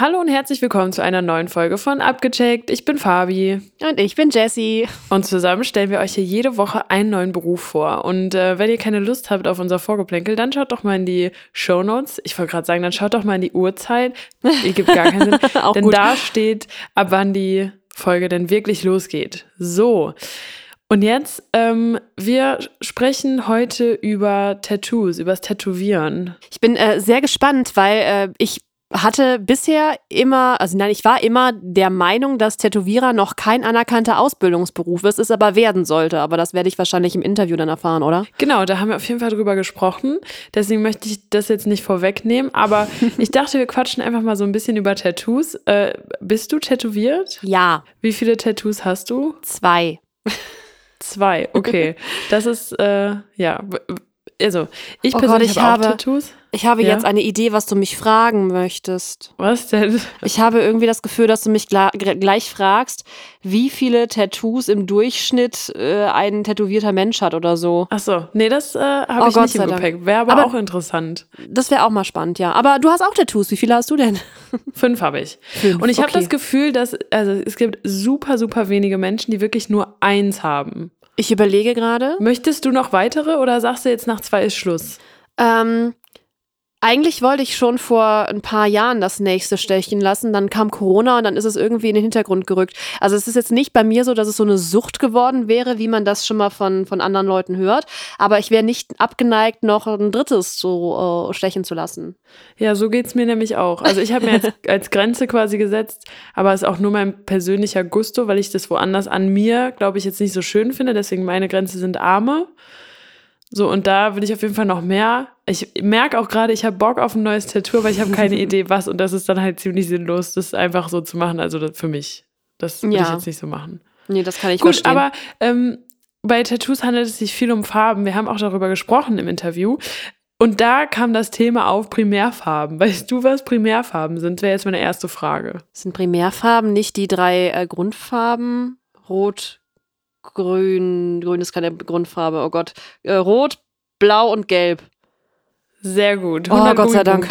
Hallo und herzlich willkommen zu einer neuen Folge von Abgecheckt. Ich bin Fabi. Und ich bin Jessie. Und zusammen stellen wir euch hier jede Woche einen neuen Beruf vor. Und äh, wenn ihr keine Lust habt auf unser Vorgeplänkel, dann schaut doch mal in die Show Notes. Ich wollte gerade sagen, dann schaut doch mal in die Uhrzeit. Die gibt gar keinen Sinn. Denn gut. da steht, ab wann die Folge denn wirklich losgeht. So. Und jetzt, ähm, wir sprechen heute über Tattoos, übers Tätowieren. Ich bin äh, sehr gespannt, weil äh, ich hatte bisher immer, also nein, ich war immer der Meinung, dass Tätowierer noch kein anerkannter Ausbildungsberuf ist, es aber werden sollte. Aber das werde ich wahrscheinlich im Interview dann erfahren, oder? Genau, da haben wir auf jeden Fall drüber gesprochen. Deswegen möchte ich das jetzt nicht vorwegnehmen. Aber ich dachte, wir quatschen einfach mal so ein bisschen über Tattoos. Äh, bist du tätowiert? Ja. Wie viele Tattoos hast du? Zwei. Zwei, okay. Das ist, äh, ja, also ich oh persönlich Gott, ich habe, habe Tattoos. Ich habe ja? jetzt eine Idee, was du mich fragen möchtest. Was denn? Ich habe irgendwie das Gefühl, dass du mich gleich fragst, wie viele Tattoos im Durchschnitt äh, ein tätowierter Mensch hat oder so. Ach so, nee, das äh, habe oh ich Gott nicht im Gepäck. Wäre aber, aber, auch interessant. Das wäre auch mal spannend, ja. Aber du hast auch Tattoos. Wie viele hast du denn? Fünf habe ich. Fünf, Und ich okay. habe das Gefühl, dass also es gibt super, super wenige Menschen, die wirklich nur eins haben. Ich überlege gerade. Möchtest du noch weitere oder sagst du jetzt nach zwei ist Schluss? Ähm, eigentlich wollte ich schon vor ein paar Jahren das nächste stechen lassen. Dann kam Corona und dann ist es irgendwie in den Hintergrund gerückt. Also es ist jetzt nicht bei mir so, dass es so eine Sucht geworden wäre, wie man das schon mal von, von anderen Leuten hört. Aber ich wäre nicht abgeneigt, noch ein drittes so äh, stechen zu lassen. Ja, so geht es mir nämlich auch. Also ich habe mir jetzt als Grenze quasi gesetzt, aber es ist auch nur mein persönlicher Gusto, weil ich das woanders an mir, glaube ich, jetzt nicht so schön finde. Deswegen meine Grenze sind Arme. So, und da will ich auf jeden Fall noch mehr. Ich merke auch gerade, ich habe Bock auf ein neues Tattoo, aber ich habe keine Idee, was. Und das ist dann halt ziemlich sinnlos, das einfach so zu machen. Also für mich. Das will ja. ich jetzt nicht so machen. Nee, das kann ich Gut, verstehen. aber ähm, bei Tattoos handelt es sich viel um Farben. Wir haben auch darüber gesprochen im Interview. Und da kam das Thema auf Primärfarben. Weißt du, was Primärfarben sind? Wäre jetzt meine erste Frage. Sind Primärfarben nicht die drei äh, Grundfarben? Rot, grün, grün ist keine Grundfarbe, oh Gott, äh, rot, blau und gelb. Sehr gut. Oh, Gott sei Dank.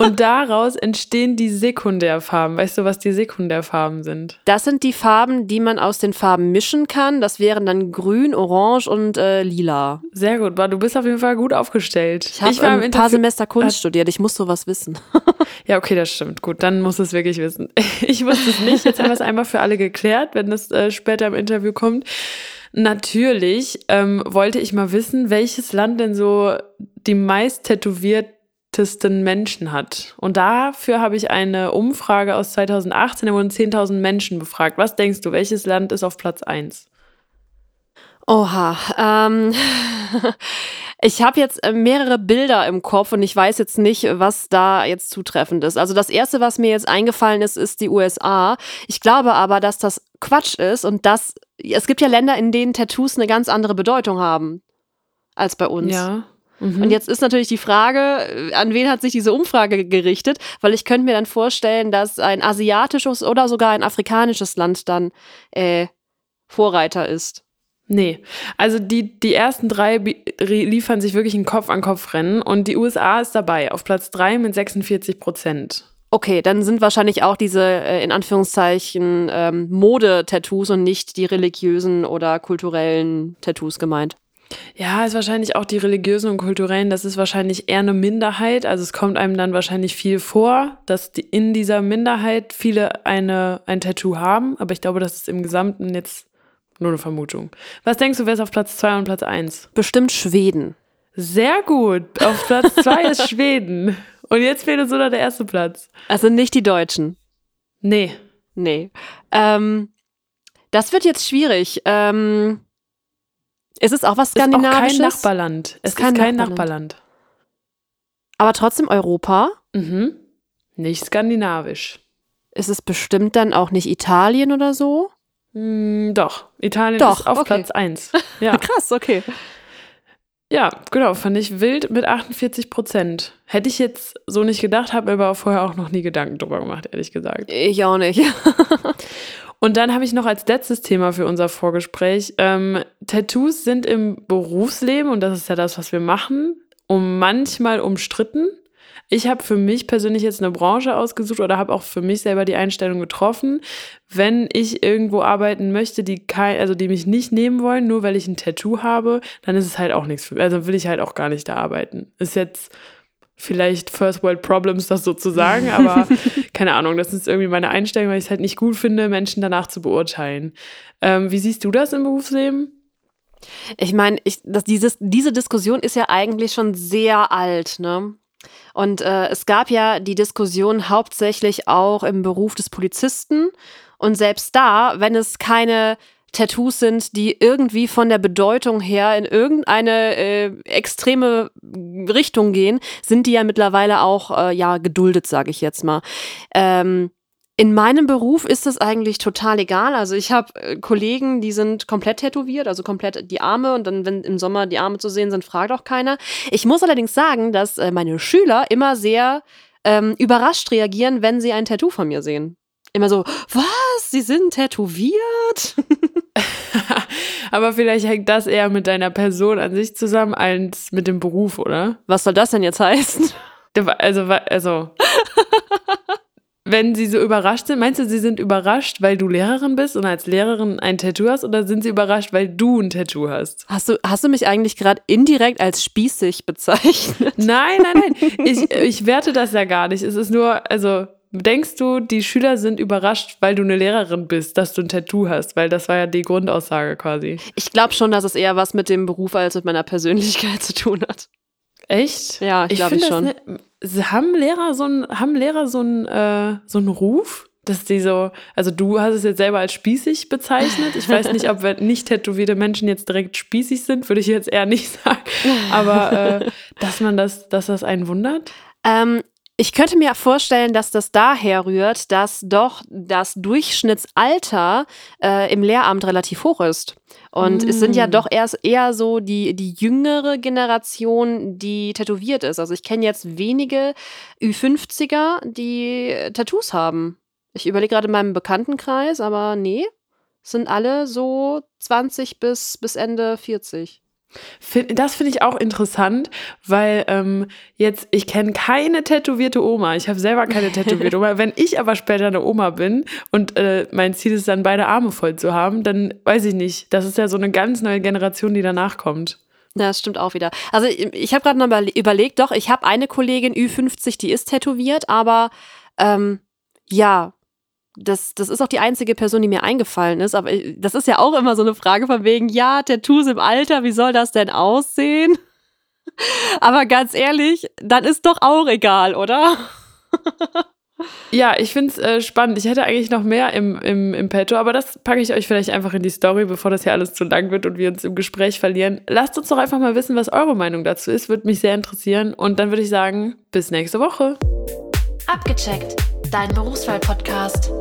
Und daraus entstehen die Sekundärfarben. Weißt du, was die Sekundärfarben sind? Das sind die Farben, die man aus den Farben mischen kann. Das wären dann grün, orange und äh, lila. Sehr gut. Du bist auf jeden Fall gut aufgestellt. Ich habe ein paar Semester Kunst studiert. Ich muss sowas wissen. ja, okay, das stimmt. Gut, dann muss es wirklich wissen. Ich wusste es nicht. Jetzt haben wir es einmal für alle geklärt, wenn es äh, später im Interview kommt. Natürlich ähm, wollte ich mal wissen, welches Land denn so die meist tätowiertesten Menschen hat. Und dafür habe ich eine Umfrage aus 2018, da wurden 10.000 Menschen befragt. Was denkst du, welches Land ist auf Platz 1? Oha, ähm, ich habe jetzt äh, mehrere Bilder im Kopf und ich weiß jetzt nicht, was da jetzt zutreffend ist. Also das erste, was mir jetzt eingefallen ist, ist die USA. Ich glaube aber, dass das Quatsch ist und dass es gibt ja Länder, in denen Tattoos eine ganz andere Bedeutung haben als bei uns. Ja. Mhm. Und jetzt ist natürlich die Frage, äh, an wen hat sich diese Umfrage gerichtet? Weil ich könnte mir dann vorstellen, dass ein asiatisches oder sogar ein afrikanisches Land dann äh, Vorreiter ist. Nee, also die, die ersten drei liefern sich wirklich ein Kopf-an-Kopf-Rennen und die USA ist dabei auf Platz drei mit 46 Prozent. Okay, dann sind wahrscheinlich auch diese äh, in Anführungszeichen ähm, Mode-Tattoos und nicht die religiösen oder kulturellen Tattoos gemeint. Ja, ist wahrscheinlich auch die religiösen und kulturellen, das ist wahrscheinlich eher eine Minderheit. Also es kommt einem dann wahrscheinlich viel vor, dass die, in dieser Minderheit viele eine, ein Tattoo haben. Aber ich glaube, das ist im Gesamten jetzt nur eine Vermutung. Was denkst du, wer ist auf Platz 2 und Platz 1? Bestimmt Schweden. Sehr gut. Auf Platz 2 ist Schweden. Und jetzt fehlt uns nur der erste Platz. Also nicht die Deutschen. Nee. Nee. Ähm, das wird jetzt schwierig. Ähm, ist es auch was Skandinavisches? Ist auch kein Nachbarland. Es ist kein, kein Nachbarland. Nachbarland. Aber trotzdem Europa? Mhm. Nicht skandinavisch. Ist es bestimmt dann auch nicht Italien oder so? Mm, doch, Italien doch, ist auf okay. Platz 1. Ja. Krass, okay. Ja, genau, fand ich wild mit 48 Prozent. Hätte ich jetzt so nicht gedacht, habe mir aber vorher auch noch nie Gedanken drüber gemacht, ehrlich gesagt. Ich auch nicht. Und dann habe ich noch als letztes Thema für unser Vorgespräch, ähm, Tattoos sind im Berufsleben, und das ist ja das, was wir machen, um manchmal umstritten, Ich habe für mich persönlich jetzt eine Branche ausgesucht oder habe auch für mich selber die Einstellung getroffen, wenn ich irgendwo arbeiten möchte, die kein, also die mich nicht nehmen wollen, nur weil ich ein Tattoo habe, dann ist es halt auch nichts für mich. Also will ich halt auch gar nicht da arbeiten. Ist jetzt vielleicht First World Problems, das sozusagen, aber keine Ahnung, das ist irgendwie meine Einstellung, weil ich es halt nicht gut finde, Menschen danach zu beurteilen. Ähm, wie siehst du das im Berufsleben? Ich meine, ich, das, dieses, diese Diskussion ist ja eigentlich schon sehr alt, ne? Und äh, es gab ja die Diskussion hauptsächlich auch im Beruf des Polizisten. Und selbst da, wenn es keine Tattoos sind, die irgendwie von der Bedeutung her in irgendeine äh, extreme Richtung gehen, sind die ja mittlerweile auch äh, ja geduldet, sage ich jetzt mal. Ähm, in meinem Beruf ist das eigentlich total egal. Also ich habe äh, Kollegen, die sind komplett tätowiert, also komplett die Arme und dann, wenn im Sommer die Arme zu sehen sind, fragt auch keiner. Ich muss allerdings sagen, dass äh, meine Schüler immer sehr ähm, überrascht reagieren, wenn sie ein Tattoo von mir sehen. Immer so, was? Sie sind tätowiert? Aber vielleicht hängt das eher mit deiner Person an sich zusammen als mit dem Beruf, oder? Was soll das denn jetzt heißen? Also, also wenn sie so überrascht sind, meinst du, sie sind überrascht, weil du Lehrerin bist und als Lehrerin ein Tattoo hast oder sind sie überrascht, weil du ein Tattoo hast? Hast du, hast du mich eigentlich gerade indirekt als spießig bezeichnet? Nein, nein, nein. Ich, ich werte das ja gar nicht. Es ist nur, also denkst du, die Schüler sind überrascht, weil du eine Lehrerin bist, dass du ein Tattoo hast? Weil das war ja die Grundaussage quasi. Ich glaube schon, dass es eher was mit dem Beruf als mit meiner Persönlichkeit zu tun hat. Echt? Ja, ich glaube schon. Ne, haben Lehrer so einen, haben Lehrer so einen, äh, so einen Ruf? Dass die so, also du hast es jetzt selber als spießig bezeichnet. Ich weiß nicht, ob nicht tätowierte Menschen jetzt direkt spießig sind, würde ich jetzt eher nicht sagen. Aber äh, dass man das, dass das einen wundert? Ähm, ich könnte mir vorstellen, dass das daher rührt, dass doch das Durchschnittsalter äh, im Lehramt relativ hoch ist. Und mm. es sind ja mm. doch erst eher so die, die jüngere Generation, die tätowiert ist. Also ich kenne jetzt wenige Ü50er, die Tattoos haben. Ich überlege gerade in meinem Bekanntenkreis, aber nee, sind alle so 20 bis, bis Ende 40. Das finde ich auch interessant, weil ähm, jetzt, ich kenne keine tätowierte Oma. Ich habe selber keine tätowierte Oma. Wenn ich aber später eine Oma bin und äh, mein Ziel ist dann, beide Arme voll zu haben, dann weiß ich nicht. Das ist ja so eine ganz neue Generation, die danach kommt. Ja, das stimmt auch wieder. Also ich habe gerade mal überlegt, doch, ich habe eine Kollegin Ü50, die ist tätowiert, aber ähm, ja, das, das ist auch die einzige Person, die mir eingefallen ist. Aber das ist ja auch immer so eine Frage von wegen, ja, Tattoos im Alter, wie soll das denn aussehen? Aber ganz ehrlich, dann ist doch auch egal, oder? Ja, ich finde es äh, spannend. Ich hätte eigentlich noch mehr im, im, im Petto, aber das packe ich euch vielleicht einfach in die Story, bevor das hier alles zu lang wird und wir uns im Gespräch verlieren. Lasst uns doch einfach mal wissen, was eure Meinung dazu ist. Würde mich sehr interessieren. Und dann würde ich sagen, bis nächste Woche. Abgecheckt, dein Berufswahl-Podcast.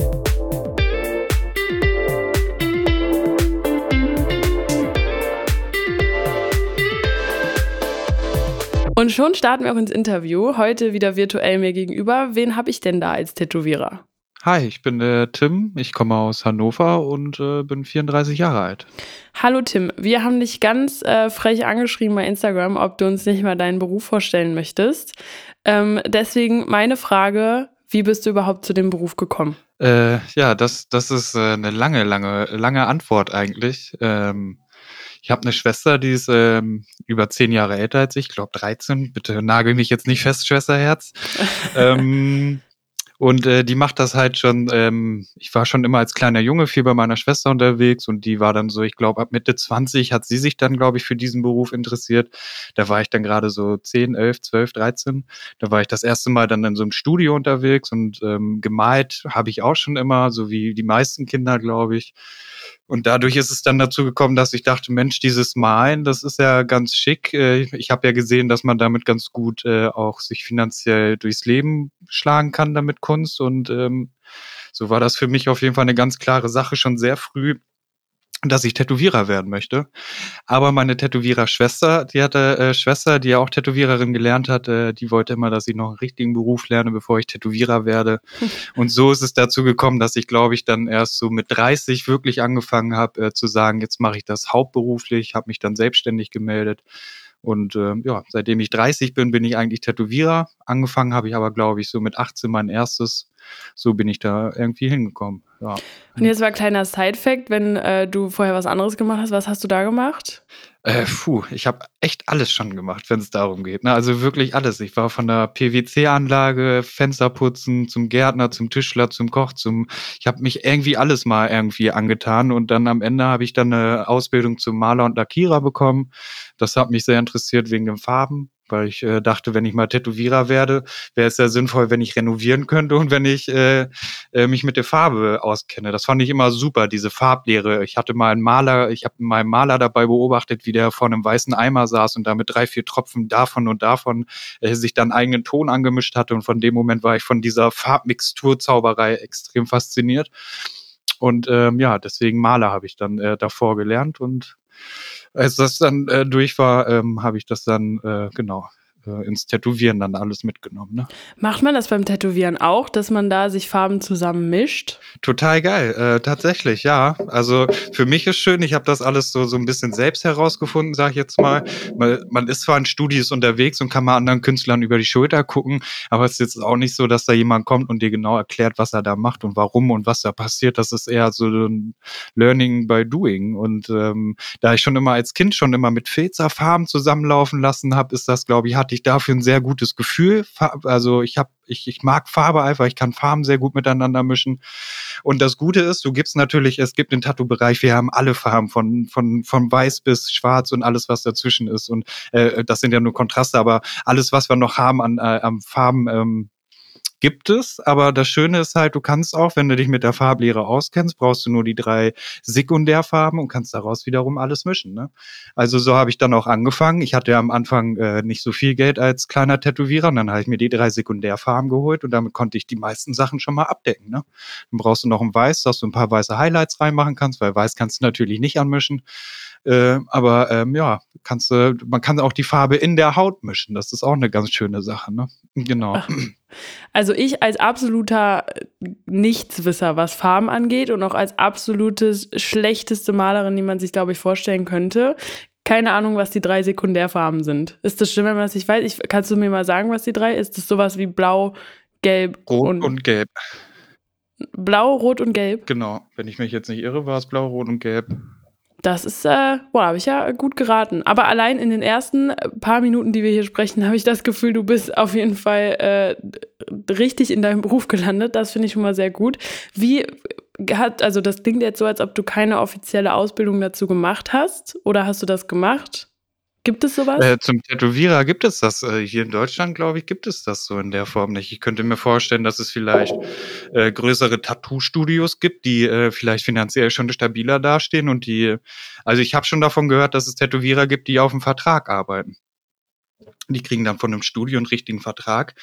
Und schon starten wir auch ins Interview. Heute wieder virtuell mir gegenüber. Wen habe ich denn da als Tätowierer? Hi, ich bin der Tim. Ich komme aus Hannover und äh, bin 34 Jahre alt. Hallo Tim, wir haben dich ganz äh, frech angeschrieben bei Instagram, ob du uns nicht mal deinen Beruf vorstellen möchtest. Ähm, deswegen meine Frage, wie bist du überhaupt zu dem Beruf gekommen? Äh, ja, das, das ist äh, eine lange, lange, lange Antwort eigentlich. Ähm, ich habe eine Schwester, die ist ähm, über zehn Jahre älter als ich, glaube 13. Bitte nagel mich jetzt nicht fest, Schwesterherz. ähm, und äh, die macht das halt schon, ähm, ich war schon immer als kleiner Junge viel bei meiner Schwester unterwegs und die war dann so, ich glaube, ab Mitte 20 hat sie sich dann, glaube ich, für diesen Beruf interessiert. Da war ich dann gerade so 10, 11, 12, 13. Da war ich das erste Mal dann in so einem Studio unterwegs und ähm, gemalt habe ich auch schon immer, so wie die meisten Kinder, glaube ich. Und dadurch ist es dann dazu gekommen, dass ich dachte, Mensch, dieses Malen, das ist ja ganz schick. Äh, ich habe ja gesehen, dass man damit ganz gut äh, auch sich finanziell durchs Leben schlagen kann damit Kunst. Und ähm, so war das für mich auf jeden Fall eine ganz klare Sache schon sehr früh, dass ich Tätowierer werden möchte. Aber meine Tätowierer-Schwester, die hatte äh, Schwester, die ja auch Tätowiererin gelernt hat, äh, die wollte immer, dass ich noch einen richtigen Beruf lerne, bevor ich Tätowierer werde. Und so ist es dazu gekommen, dass ich, glaube ich, dann erst so mit 30 wirklich angefangen habe äh, zu sagen, jetzt mache ich das hauptberuflich, habe mich dann selbstständig gemeldet Und äh, ja, seitdem ich 30 bin, bin ich eigentlich Tätowierer. Angefangen habe ich aber, glaube ich, so mit 18 mein erstes. So bin ich da irgendwie hingekommen. Ja. Und jetzt war ein kleiner Side-Fact, wenn äh, du vorher was anderes gemacht hast, was hast du da gemacht? Äh, puh, ich habe echt alles schon gemacht, wenn es darum geht. Ne? Also wirklich alles. Ich war von der PWC-Anlage, Fensterputzen, zum Gärtner, zum Tischler, zum Koch, zum. Ich habe mich irgendwie alles mal irgendwie angetan und dann am Ende habe ich dann eine Ausbildung zum Maler und Lackierer bekommen. Das hat mich sehr interessiert wegen den Farben weil ich äh, dachte, wenn ich mal Tätowierer werde, wäre es ja sinnvoll, wenn ich renovieren könnte und wenn ich äh, äh, mich mit der Farbe auskenne. Das fand ich immer super, diese Farblehre. Ich hatte mal einen Maler, ich habe meinen Maler dabei beobachtet, wie der vor einem weißen Eimer saß und da mit drei, vier Tropfen davon und davon äh, sich dann eigenen Ton angemischt hatte und von dem Moment war ich von dieser Farbmixturzauberei extrem fasziniert. Und ähm, ja, deswegen Maler habe ich dann äh, davor gelernt und als das dann äh, durch war, ähm, habe ich das dann, äh, genau, äh, ins Tätowieren dann alles mitgenommen. Ne? Macht man das beim Tätowieren auch, dass man da sich Farben zusammen mischt? Total geil, äh, tatsächlich, ja. Also für mich ist schön, ich habe das alles so, so ein bisschen selbst herausgefunden, sage ich jetzt mal. Man, man ist zwar in Studios unterwegs und kann mal anderen Künstlern über die Schulter gucken, aber es ist jetzt auch nicht so, dass da jemand kommt und dir genau erklärt, was er da macht und warum und was da passiert. Das ist eher so ein Learning by Doing. Und ähm, da ich schon immer als Kind schon immer mit Filzerfarben zusammenlaufen lassen habe, ist das, glaube ich, hatte ich dafür ein sehr gutes Gefühl. Also ich habe ich, ich mag Farbe einfach, ich kann Farben sehr gut miteinander mischen. Und das Gute ist, du gibst natürlich, es gibt den Tattoo-Bereich, wir haben alle Farben von, von, von weiß bis schwarz und alles, was dazwischen ist. Und äh, das sind ja nur Kontraste, aber alles, was wir noch haben an, äh, an Farben, ähm, gibt es, aber das Schöne ist halt, du kannst auch, wenn du dich mit der Farblehre auskennst, brauchst du nur die drei Sekundärfarben und kannst daraus wiederum alles mischen. Ne? Also so habe ich dann auch angefangen. Ich hatte ja am Anfang äh, nicht so viel Geld als kleiner Tätowierer, und dann habe ich mir die drei Sekundärfarben geholt und damit konnte ich die meisten Sachen schon mal abdecken. Ne? Dann brauchst du noch ein Weiß, dass du ein paar weiße Highlights reinmachen kannst, weil Weiß kannst du natürlich nicht anmischen. Äh, aber ähm, ja, kannst du, man kann auch die Farbe in der Haut mischen. Das ist auch eine ganz schöne Sache, ne? Genau. Also ich als absoluter Nichtswisser, was Farben angeht und auch als absolutes schlechteste Malerin, die man sich, glaube ich, vorstellen könnte, keine Ahnung, was die drei Sekundärfarben sind. Ist das schlimm, wenn man es nicht weiß? Ich, kannst du mir mal sagen, was die drei? Ist das sowas wie Blau, Gelb Rot und, und Gelb? Blau, Rot und Gelb? Genau. Wenn ich mich jetzt nicht irre, war es Blau, Rot und Gelb. Das ist, äh, boah, habe ich ja gut geraten. Aber allein in den ersten paar Minuten, die wir hier sprechen, habe ich das Gefühl, du bist auf jeden Fall äh, richtig in deinem Beruf gelandet. Das finde ich schon mal sehr gut. Wie hat, also das klingt jetzt so, als ob du keine offizielle Ausbildung dazu gemacht hast. Oder hast du das gemacht? Gibt es sowas? Äh, zum Tätowierer gibt es das. Äh, hier in Deutschland, glaube ich, gibt es das so in der Form nicht. Ich könnte mir vorstellen, dass es vielleicht äh, größere Tattoo-Studios gibt, die äh, vielleicht finanziell schon stabiler dastehen und die, also ich habe schon davon gehört, dass es Tätowierer gibt, die auf dem Vertrag arbeiten. Die kriegen dann von einem Studio einen richtigen Vertrag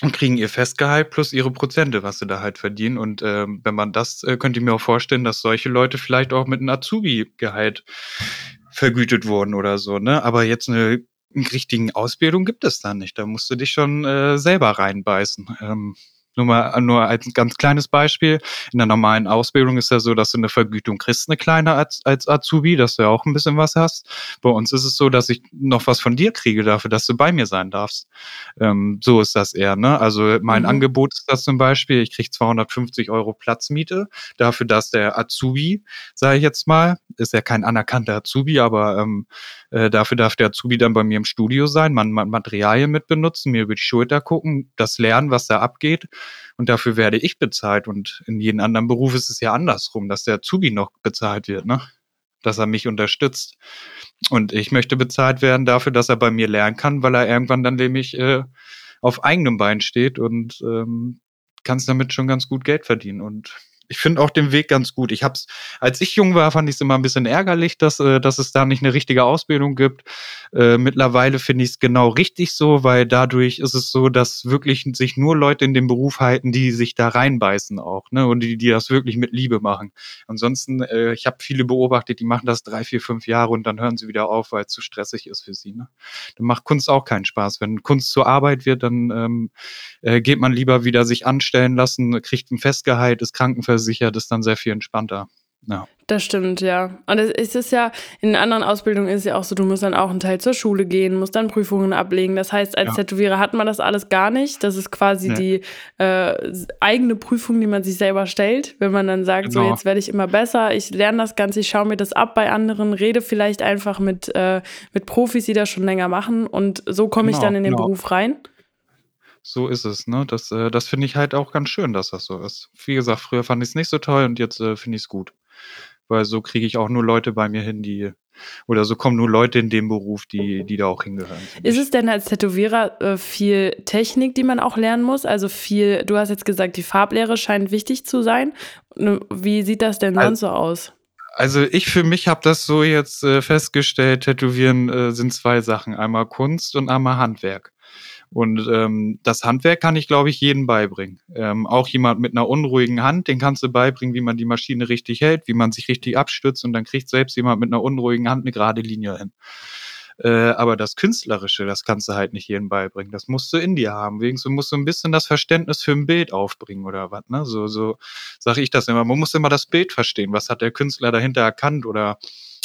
und kriegen ihr Festgehalt plus ihre Prozente, was sie da halt verdienen. Und ähm, wenn man das, äh, könnte ich mir auch vorstellen, dass solche Leute vielleicht auch mit einem Azubi-Gehalt vergütet wurden oder so, ne? Aber jetzt eine, richtigen Ausbildung gibt es da nicht. Da musst du dich schon äh, selber reinbeißen. Ähm, nur mal nur als ganz kleines Beispiel. In der normalen Ausbildung ist ja so, dass du eine Vergütung kriegst, eine kleine als, als Azubi, dass du ja auch ein bisschen was hast. Bei uns ist es so, dass ich noch was von dir kriege dafür, dass du bei mir sein darfst. Ähm, so ist das eher. Ne? Also mein mhm. Angebot ist das zum Beispiel, ich kriege 250 Euro Platzmiete dafür, dass der Azubi, sage ich jetzt mal, ist ja kein anerkannter Azubi, aber ähm, äh, dafür darf der Azubi dann bei mir im Studio sein, man, man Materialien mit benutzen, mir über die Schulter gucken, das lernen, was da abgeht und dafür werde ich bezahlt. Und in jedem anderen Beruf ist es ja andersrum, dass der Azubi noch bezahlt wird, ne? Dass er mich unterstützt. Und ich möchte bezahlt werden dafür, dass er bei mir lernen kann, weil er irgendwann dann nämlich äh, auf eigenem Bein steht und ähm, kannst damit schon ganz gut Geld verdienen. Und ich finde auch den Weg ganz gut. Ich hab's, als ich jung war, fand ich es immer ein bisschen ärgerlich, dass, äh, dass es da nicht eine richtige Ausbildung gibt. Äh, mittlerweile finde ich es genau richtig so, weil dadurch ist es so, dass wirklich sich nur Leute in dem Beruf halten, die sich da reinbeißen auch, ne? Und die, die das wirklich mit Liebe machen. Ansonsten, äh, ich habe viele beobachtet, die machen das drei, vier, fünf Jahre und dann hören sie wieder auf, weil es zu stressig ist für sie. Ne? Dann macht Kunst auch keinen Spaß. Wenn Kunst zur Arbeit wird, dann ähm, äh, geht man lieber wieder sich anstellen lassen, kriegt ein Festgehalt, ist krankenversichert, ist dann sehr viel entspannter. Ja. Das stimmt, ja. Und es ist ja, in anderen Ausbildungen ist es ja auch so, du musst dann auch einen Teil zur Schule gehen, musst dann Prüfungen ablegen. Das heißt, als Ja. Tätowierer hat man das alles gar nicht. Das ist quasi Nee. die äh, eigene Prüfung, die man sich selber stellt. Wenn man dann sagt, so Genau. jetzt werde ich immer besser, ich lerne das Ganze, ich schaue mir das ab bei anderen, rede vielleicht einfach mit, äh, mit Profis, die das schon länger machen. Und so komme ich Genau, dann in den genau. Beruf rein. So ist es, ne? Das, äh, das finde ich halt auch ganz schön, dass das so ist. Wie gesagt, früher fand ich es nicht so toll und jetzt äh, finde ich es gut. Weil so kriege ich auch nur Leute bei mir hin, die, oder so kommen nur Leute in dem Beruf, die, die da auch hingehören. Ist es denn als Tätowierer äh, viel Technik, die man auch lernen muss? Also viel, du hast jetzt gesagt, die Farblehre scheint wichtig zu sein. Wie sieht das denn sonst so aus? Also ich für mich habe das so jetzt äh, festgestellt, Tätowieren äh, sind zwei Sachen, einmal Kunst und einmal Handwerk. Und ähm, das Handwerk kann ich, glaube ich, jedem beibringen. Ähm, auch jemand mit einer unruhigen Hand, den kannst du beibringen, wie man die Maschine richtig hält, wie man sich richtig abstützt und dann kriegt selbst jemand mit einer unruhigen Hand eine gerade Linie hin. Äh, aber das Künstlerische, das kannst du halt nicht jedem beibringen. Das musst du in dir haben. Wegen so musst du ein bisschen das Verständnis für ein Bild aufbringen oder was. Ne? So, so sage ich das immer. Man muss immer das Bild verstehen. Was hat der Künstler dahinter erkannt? Oder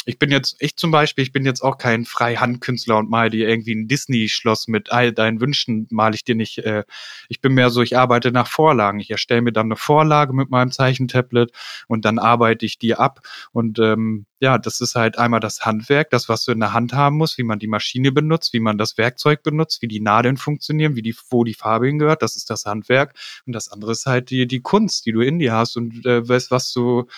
ich bin jetzt, ich zum Beispiel, ich bin jetzt auch kein Freihandkünstler und mal dir irgendwie ein Disney-Schloss mit all deinen Wünschen mal ich dir nicht. Äh, ich bin mehr so, ich arbeite nach Vorlagen. Ich erstelle mir dann eine Vorlage mit meinem Zeichentablet und dann arbeite ich die ab. Und ähm, ja, das ist halt einmal das Handwerk, das, was du in der Hand haben musst, wie man die Maschine benutzt, wie man das Werkzeug benutzt, wie die Nadeln funktionieren, wie die, wo die Farbe hingehört, das ist das Handwerk. Und das andere ist halt die, die Kunst, die du in dir hast und äh, weißt, was du,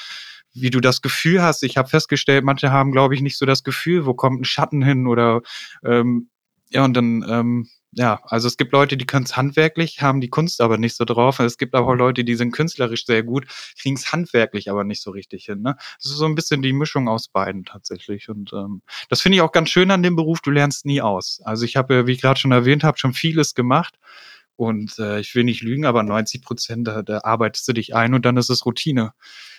wie du das Gefühl hast. Ich habe festgestellt, manche haben, glaube ich, nicht so das Gefühl, wo kommt ein Schatten hin oder ähm, ja, und dann, ähm, ja, also es gibt Leute, die können es handwerklich, haben die Kunst aber nicht so drauf. Es gibt aber auch Leute, die sind künstlerisch sehr gut, kriegen es handwerklich aber nicht so richtig hin. Ne? Das ist so ein bisschen die Mischung aus beiden tatsächlich. Und ähm, das finde ich auch ganz schön an dem Beruf, du lernst nie aus. Also ich habe, wie ich gerade schon erwähnt habe, schon vieles gemacht. Und äh, ich will nicht lügen, aber 90 Prozent, da, da arbeitest du dich ein und dann ist es Routine.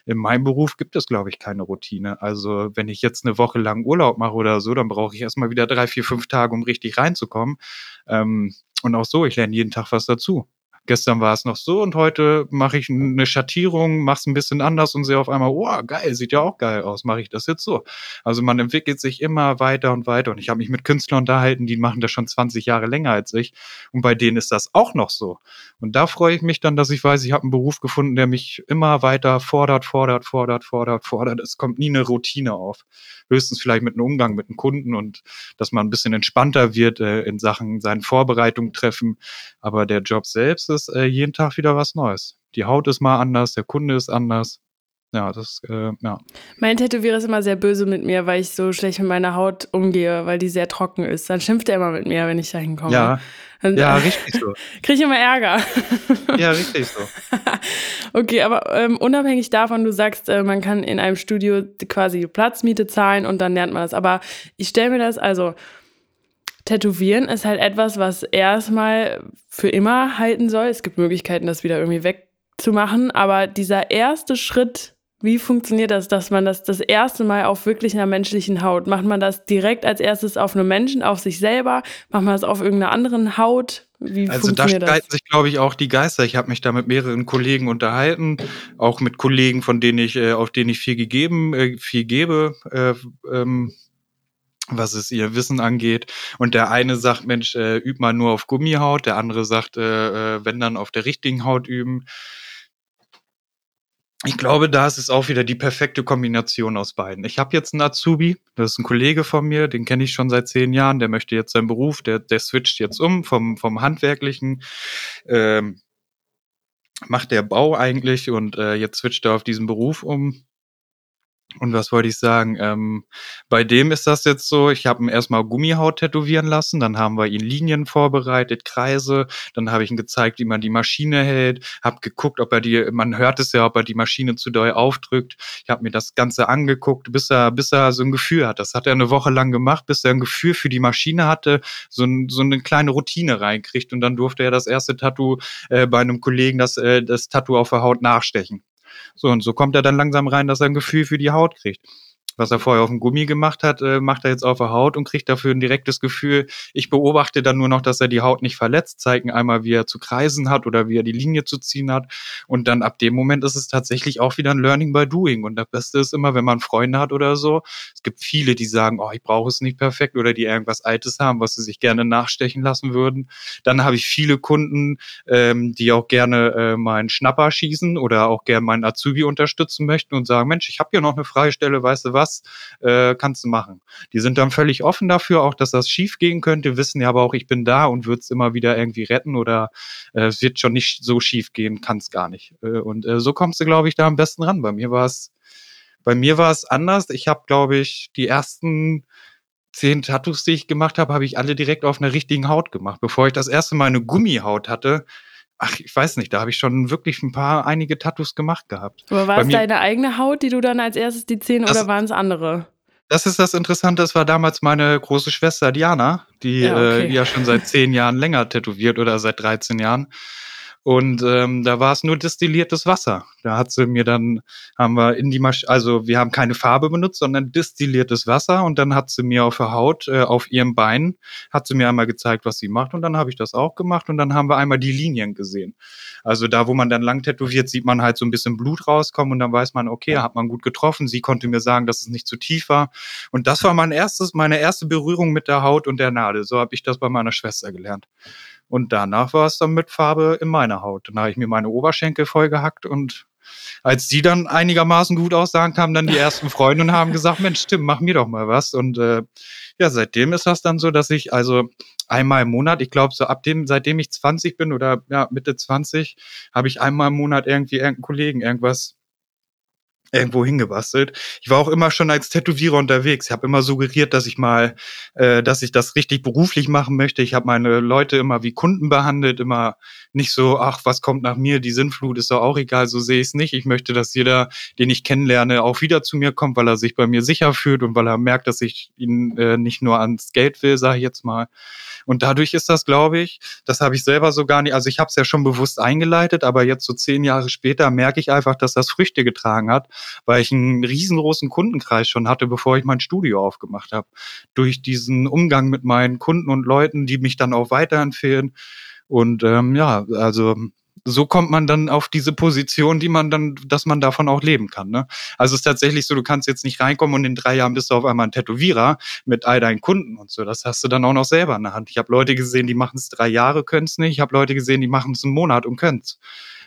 In meinem Beruf gibt es, glaube ich, keine Routine. Also wenn ich jetzt eine Woche lang Urlaub mache oder so, dann brauche ich erstmal wieder drei, vier, fünf Tage, um richtig reinzukommen. Ähm, und auch so, ich lerne jeden Tag was dazu. Gestern war es noch so und heute mache ich eine Schattierung, mache es ein bisschen anders und sehe auf einmal, oh, geil, sieht ja auch geil aus, mache ich das jetzt so. Also man entwickelt sich immer weiter und weiter und ich habe mich mit Künstlern unterhalten, die machen das schon 20 Jahre länger als ich und bei denen ist das auch noch so. Und da freue ich mich dann, dass ich weiß, ich habe einen Beruf gefunden, der mich immer weiter fordert, fordert, fordert, fordert, fordert. Es kommt nie eine Routine auf. Höchstens vielleicht mit einem Umgang mit einem Kunden und dass man ein bisschen entspannter wird äh, in Sachen seinen Vorbereitungen treffen. Aber der Job selbst ist äh, jeden Tag wieder was Neues. Die Haut ist mal anders, der Kunde ist anders. Ja, das, äh, ja. Mein Tätowierer ist immer sehr böse mit mir, weil ich so schlecht mit meiner Haut umgehe, weil die sehr trocken ist. Dann schimpft er immer mit mir, wenn ich da hinkomme. Ja, ja, äh, richtig so. Kriege ich immer Ärger. Ja, richtig so. Okay, aber ähm, unabhängig davon, du sagst, äh, man kann in einem Studio quasi Platzmiete zahlen und dann lernt man das. Aber ich stelle mir das, also Tätowieren ist halt etwas, was erstmal für immer halten soll. Es gibt Möglichkeiten, das wieder irgendwie wegzumachen. Aber dieser erste Schritt, wie funktioniert das, dass man das das erste Mal auf wirklich einer menschlichen Haut, macht man das direkt als erstes auf einem Menschen, auf sich selber? Macht man das auf irgendeiner anderen Haut? Wie Also da streiten sich, glaube ich, auch die Geister. Ich habe mich da mit mehreren Kollegen unterhalten, auch mit Kollegen, von denen ich, äh, auf denen ich viel gegeben, äh, viel gebe, äh, ähm, was es ihr Wissen angeht. Und der eine sagt, Mensch, äh, üb mal nur auf Gummihaut, der andere sagt, äh, äh, wenn dann auf der richtigen Haut üben. Ich glaube, da ist es auch wieder die perfekte Kombination aus beiden. Ich habe jetzt einen Azubi, das ist ein Kollege von mir, den kenne ich schon seit zehn Jahren, der möchte jetzt seinen Beruf, der, der switcht jetzt um vom, vom Handwerklichen, ähm, macht der Bau eigentlich und äh, jetzt switcht er auf diesen Beruf um. Und was wollte ich sagen? Ähm, bei dem ist das jetzt so, ich habe ihn erstmal Gummihaut tätowieren lassen, dann haben wir ihn Linien vorbereitet, Kreise, dann habe ich ihm gezeigt, wie man die Maschine hält, habe geguckt, ob er die, man hört es ja, ob er die Maschine zu doll aufdrückt. Ich habe mir das Ganze angeguckt, bis er, bis er so ein Gefühl hat. Das hat er eine Woche lang gemacht, bis er ein Gefühl für die Maschine hatte, so, ein, so eine kleine Routine reinkriegt und dann durfte er das erste Tattoo äh, bei einem Kollegen das, äh, das Tattoo auf der Haut nachstechen. So, und so kommt er dann langsam rein, dass er ein Gefühl für die Haut kriegt. Was er vorher auf dem Gummi gemacht hat, äh, macht er jetzt auf der Haut und kriegt dafür ein direktes Gefühl. Ich beobachte dann nur noch, dass er die Haut nicht verletzt, zeigen einmal, wie er zu kreisen hat oder wie er die Linie zu ziehen hat. Und dann ab dem Moment ist es tatsächlich auch wieder ein Learning by Doing. Und das Beste ist immer, wenn man Freunde hat oder so. Es gibt viele, die sagen, oh, ich brauche es nicht perfekt oder die irgendwas Altes haben, was sie sich gerne nachstechen lassen würden. Dann habe ich viele Kunden, ähm, die auch gerne äh, meinen Schnapper schießen oder auch gerne meinen Azubi unterstützen möchten und sagen, Mensch, ich habe hier noch eine Freistelle, weißt du was, äh, kannst du machen. Die sind dann völlig offen dafür, auch dass das schief gehen könnte, wissen ja aber auch, ich bin da und würde es immer wieder irgendwie retten oder äh, es wird schon nicht so schief gehen, kann es gar nicht. Äh, und äh, so kommst du, glaube ich, da am besten ran. Bei mir war es bei mir war es anders. Ich habe, glaube ich, die ersten zehn Tattoos, die ich gemacht habe, habe ich alle direkt auf einer richtigen Haut gemacht. Bevor ich das erste Mal eine Gummihaut hatte, ach, ich weiß nicht, da habe ich schon wirklich ein paar, einige Tattoos gemacht gehabt. Aber war Bei es deine eigene Haut, die du dann als erstes die zehn oder waren es andere? Das ist das Interessante, das war damals meine große Schwester Diana, die ja, okay. äh, ja schon seit zehn Jahren länger tätowiert oder seit 13 Jahren. Und ähm, da war es nur destilliertes Wasser. Da hat sie mir dann, haben wir in die Maschine, also wir haben keine Farbe benutzt, sondern destilliertes Wasser. Und dann hat sie mir auf der Haut, äh, auf ihrem Bein, hat sie mir einmal gezeigt, was sie macht. Und dann habe ich das auch gemacht. Und dann haben wir einmal die Linien gesehen. Also da, wo man dann lang tätowiert, sieht man halt so ein bisschen Blut rauskommen. Und dann weiß man, okay, hat man gut getroffen. Sie konnte mir sagen, dass es nicht zu tief war. Und das war mein erstes, meine erste Berührung mit der Haut und der Nadel. So habe ich das bei meiner Schwester gelernt. Und danach war es dann mit Farbe in meiner Haut. Dann habe ich mir meine Oberschenkel vollgehackt und als die dann einigermaßen gut aussahen, kamen dann die ersten Freunde und haben gesagt, Mensch, Tim, mach mir doch mal was. Und äh, ja, seitdem ist das dann so, dass ich also einmal im Monat, ich glaube so ab dem, seitdem ich 20 bin oder ja, Mitte 20, habe ich einmal im Monat irgendwie irgendeinen Kollegen irgendwas irgendwo hingebastelt. Ich war auch immer schon als Tätowierer unterwegs. Ich habe immer suggeriert, dass ich mal, äh, dass ich das richtig beruflich machen möchte. Ich habe meine Leute immer wie Kunden behandelt, immer nicht so, ach, was kommt nach mir, die Sinnflut ist doch auch egal, so sehe ich es nicht. Ich möchte, dass jeder, den ich kennenlerne, auch wieder zu mir kommt, weil er sich bei mir sicher fühlt und weil er merkt, dass ich ihn äh, nicht nur ans Geld will, sage ich jetzt mal. Und dadurch ist das, glaube ich, das habe ich selber so gar nicht, also ich habe es ja schon bewusst eingeleitet, aber jetzt so zehn Jahre später merke ich einfach, dass das Früchte getragen hat, weil ich einen riesengroßen Kundenkreis schon hatte, bevor ich mein Studio aufgemacht habe. Durch diesen Umgang mit meinen Kunden und Leuten, die mich dann auch weiterempfehlen. Und ähm, ja, also so kommt man dann auf diese Position, die man dann, dass man davon auch leben kann. Ne? Also es ist tatsächlich so, du kannst jetzt nicht reinkommen und in drei Jahren bist du auf einmal ein Tätowierer mit all deinen Kunden und so. Das hast du dann auch noch selber in der Hand. Ich habe Leute gesehen, die machen es drei Jahre, können es nicht. Ich habe Leute gesehen, die machen es einen Monat und können es.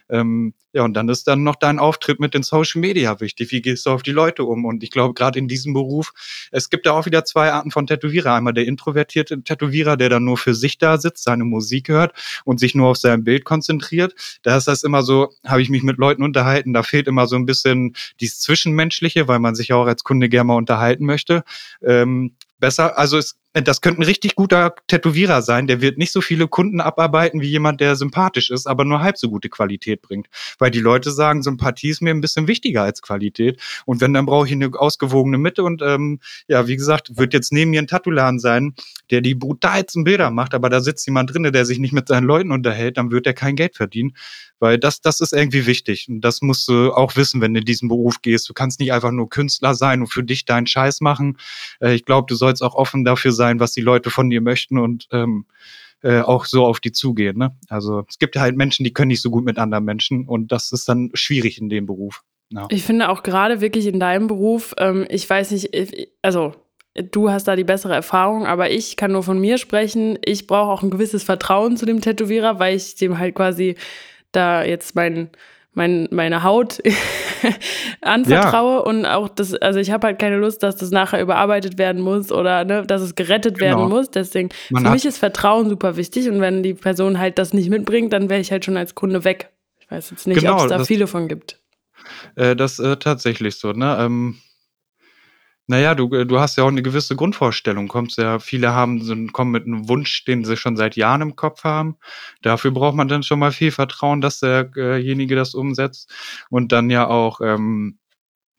Ähm, ja, und dann ist dann noch dein Auftritt mit den Social Media wichtig. Wie gehst du auf die Leute um? Und ich glaube, gerade in diesem Beruf, es gibt da auch wieder zwei Arten von Tätowierer. Einmal der introvertierte Tätowierer, der dann nur für sich da sitzt, seine Musik hört und sich nur auf sein Bild konzentriert. Da ist das immer so, habe ich mich mit Leuten unterhalten, da fehlt immer so ein bisschen dieses Zwischenmenschliche, weil man sich auch als Kunde gerne mal unterhalten möchte. Ähm, besser, also es das könnte ein richtig guter Tätowierer sein. Der wird nicht so viele Kunden abarbeiten wie jemand, der sympathisch ist, aber nur halb so gute Qualität bringt. Weil die Leute sagen, Sympathie ist mir ein bisschen wichtiger als Qualität. Und wenn, dann brauche ich eine ausgewogene Mitte. Und ähm, ja, wie gesagt, wird jetzt neben mir ein Tattoo-Laden sein, der die brutalsten Bilder macht, aber da sitzt jemand drinne, der sich nicht mit seinen Leuten unterhält, dann wird er kein Geld verdienen. Weil das, das ist irgendwie wichtig. Und das musst du auch wissen, wenn du in diesen Beruf gehst. Du kannst nicht einfach nur Künstler sein und für dich deinen Scheiß machen. Äh, ich glaube, du sollst auch offen dafür sein, was die Leute von dir möchten und ähm, äh, auch so auf die zugehen. Ne? Also es gibt halt Menschen, die können nicht so gut mit anderen Menschen und das ist dann schwierig in dem Beruf. Ja. Ich finde auch gerade wirklich in deinem Beruf, ähm, ich weiß nicht, also du hast da die bessere Erfahrung, aber ich kann nur von mir sprechen. Ich brauche auch ein gewisses Vertrauen zu dem Tätowierer, weil ich dem halt quasi da jetzt mein, mein, meine Haut anvertraue ja. und auch das, also ich habe halt keine Lust, dass das nachher überarbeitet werden muss oder ne, dass es gerettet genau. werden muss. Deswegen, Man für mich ist Vertrauen super wichtig und wenn die Person halt das nicht mitbringt, dann wäre ich halt schon als Kunde weg. Ich weiß jetzt nicht, genau, ob es da viele von gibt. Äh, das äh, tatsächlich so, ne? Ähm naja, du, äh, du hast ja auch eine gewisse Grundvorstellung. Kommst ja, viele haben kommen mit einem Wunsch, den sie schon seit Jahren im Kopf haben. Dafür braucht man dann schon mal viel Vertrauen, dass derjenige das umsetzt. Und dann ja auch ähm,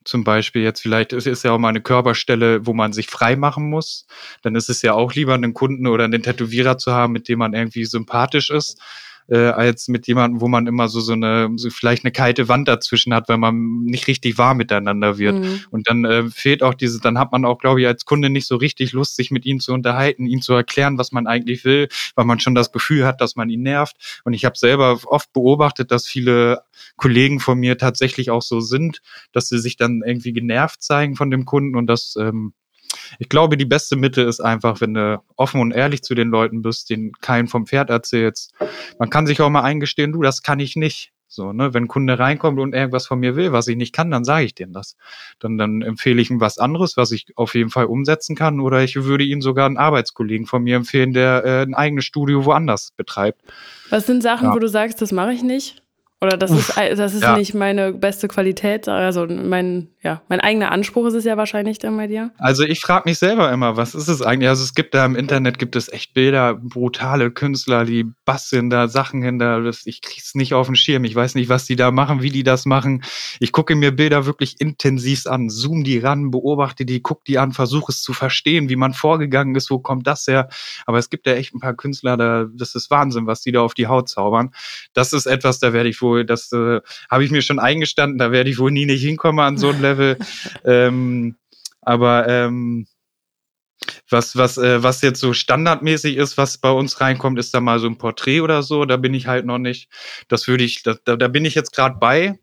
zum Beispiel jetzt vielleicht ist es ja auch mal eine Körperstelle, wo man sich frei machen muss. Dann ist es ja auch lieber, einen Kunden oder einen Tätowierer zu haben, mit dem man irgendwie sympathisch ist, äh, als mit jemandem, wo man immer so, so eine, so vielleicht eine kalte Wand dazwischen hat, weil man nicht richtig warm miteinander wird. Mhm. Und dann äh, fehlt auch diese, dann hat man auch, glaube ich, als Kunde nicht so richtig Lust, sich mit ihm zu unterhalten, ihm zu erklären, was man eigentlich will, weil man schon das Gefühl hat, dass man ihn nervt. Und ich habe selber oft beobachtet, dass viele Kollegen von mir tatsächlich auch so sind, dass sie sich dann irgendwie genervt zeigen von dem Kunden und das ähm, ich glaube, die beste Mitte ist einfach, wenn du offen und ehrlich zu den Leuten bist, den keinen vom Pferd erzählst. Man kann sich auch mal eingestehen, du, das kann ich nicht. So, ne, wenn ein Kunde reinkommt und irgendwas von mir will, was ich nicht kann, dann sage ich dem das. Dann, dann empfehle ich ihm was anderes, was ich auf jeden Fall umsetzen kann, oder ich würde ihm sogar einen Arbeitskollegen von mir empfehlen, der äh, ein eigenes Studio woanders betreibt. Was sind Sachen, ja. wo du sagst, das mache ich nicht? Oder das ist, das ist ja. nicht meine beste Qualität, also mein, ja, mein eigener Anspruch ist es ja wahrscheinlich dann bei dir. Also ich frage mich selber immer, was ist es eigentlich? Also es gibt da im Internet gibt es echt Bilder, brutale Künstler, die basteln da Sachen hin, da, ich krieg's nicht auf den Schirm. Ich weiß nicht, was die da machen, wie die das machen. Ich gucke mir Bilder wirklich intensiv an, zoom die ran, beobachte die, guck die an, versuche es zu verstehen, wie man vorgegangen ist, wo kommt das her. Aber es gibt ja echt ein paar Künstler, da, das ist Wahnsinn, was die da auf die Haut zaubern. Das ist etwas, da werde ich wohl das äh, habe ich mir schon eingestanden, da werde ich wohl nie nicht hinkommen an so ein Level. Ähm, aber ähm, was, was, äh, was jetzt so standardmäßig ist, was bei uns reinkommt, ist da mal so ein Porträt oder so. Da bin ich halt noch nicht. Das würde ich, da, da bin ich jetzt gerade bei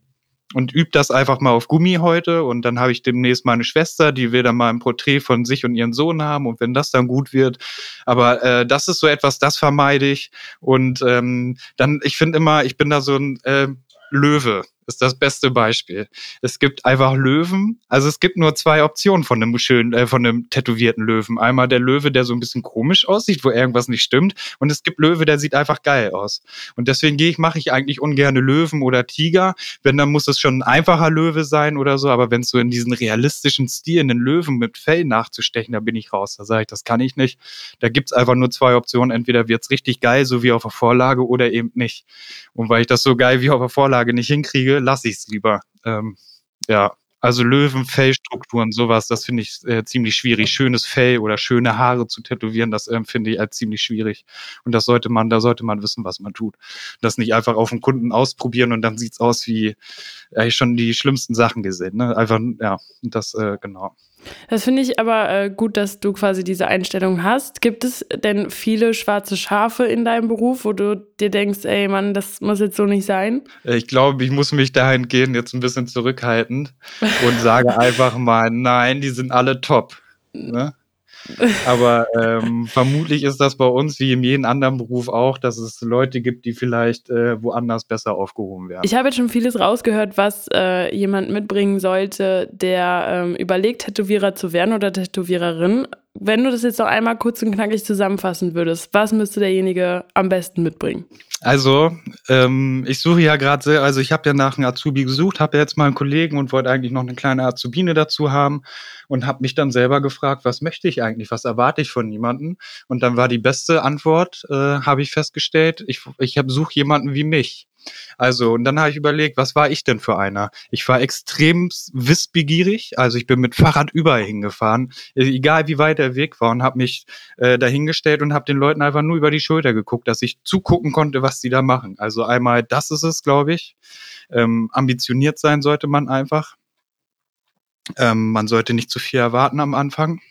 und übe das einfach mal auf Gummi heute und dann habe ich demnächst meine Schwester, die will dann mal ein Porträt von sich und ihren Sohn haben und wenn das dann gut wird, aber äh, das ist so etwas, das vermeide ich und ähm, dann, ich finde immer, ich bin da so ein äh, Löwe ist das beste Beispiel. Es gibt einfach Löwen. Also es gibt nur zwei Optionen von einem schönen, äh, von einem tätowierten Löwen. Einmal der Löwe, der so ein bisschen komisch aussieht, wo irgendwas nicht stimmt. Und es gibt Löwe, der sieht einfach geil aus. Und deswegen gehe ich, mache ich eigentlich ungerne Löwen oder Tiger. Wenn, dann muss es schon ein einfacher Löwe sein oder so. Aber wenn es so in diesen realistischen Stil, in den Löwen mit Fell nachzustechen, da bin ich raus. Da sage ich, das kann ich nicht. Da gibt's einfach nur zwei Optionen. Entweder wird's richtig geil, so wie auf der Vorlage, oder eben nicht. Und weil ich das so geil wie auf der Vorlage nicht hinkriege, lasse ich es lieber. Ähm, ja, also Löwen, Fellstrukturen, sowas, das finde ich äh, ziemlich schwierig. Schönes Fell oder schöne Haare zu tätowieren, das ähm, finde ich als ziemlich schwierig. Und das sollte man, da sollte man wissen, was man tut. Das nicht einfach auf dem Kunden ausprobieren und dann sieht's aus wie ja, ich schon die schlimmsten Sachen gesehen. Ne? Einfach, ja, das, äh, genau. Das finde ich aber äh, gut, dass du quasi diese Einstellung hast. Gibt es denn viele schwarze Schafe in deinem Beruf, wo du dir denkst, ey Mann, das muss jetzt so nicht sein? Äh, ich glaube, ich muss mich dahingehend jetzt ein bisschen zurückhalten und sage einfach mal, nein, die sind alle top. Ne? Aber ähm, vermutlich ist das bei uns wie in jedem anderen Beruf auch, dass es Leute gibt, die vielleicht äh, woanders besser aufgehoben werden. Ich habe jetzt schon vieles rausgehört, was äh, jemand mitbringen sollte, der ähm, überlegt, Tätowierer zu werden oder Tätowiererin. Wenn du das jetzt noch einmal kurz und knackig zusammenfassen würdest, was müsste derjenige am besten mitbringen? Also, ähm, ich suche ja gerade sehr, also ich habe ja nach einem Azubi gesucht, habe ja jetzt mal einen Kollegen und wollte eigentlich noch eine kleine Azubine dazu haben und habe mich dann selber gefragt, was möchte ich eigentlich, was erwarte ich von jemandem? Und dann war die beste Antwort, äh, habe ich festgestellt, ich, ich suche jemanden wie mich. Also, und dann habe ich überlegt, was war ich denn für einer? Ich war extrem wissbegierig, also ich bin mit Fahrrad überall hingefahren, äh, egal wie weit der Weg war und habe mich äh, dahingestellt und habe den Leuten einfach nur über die Schulter geguckt, dass ich zugucken konnte, was die da machen. Also einmal, das ist es, glaube ich. Ähm, ambitioniert sein sollte man einfach. Ähm, man sollte nicht zu viel erwarten am Anfang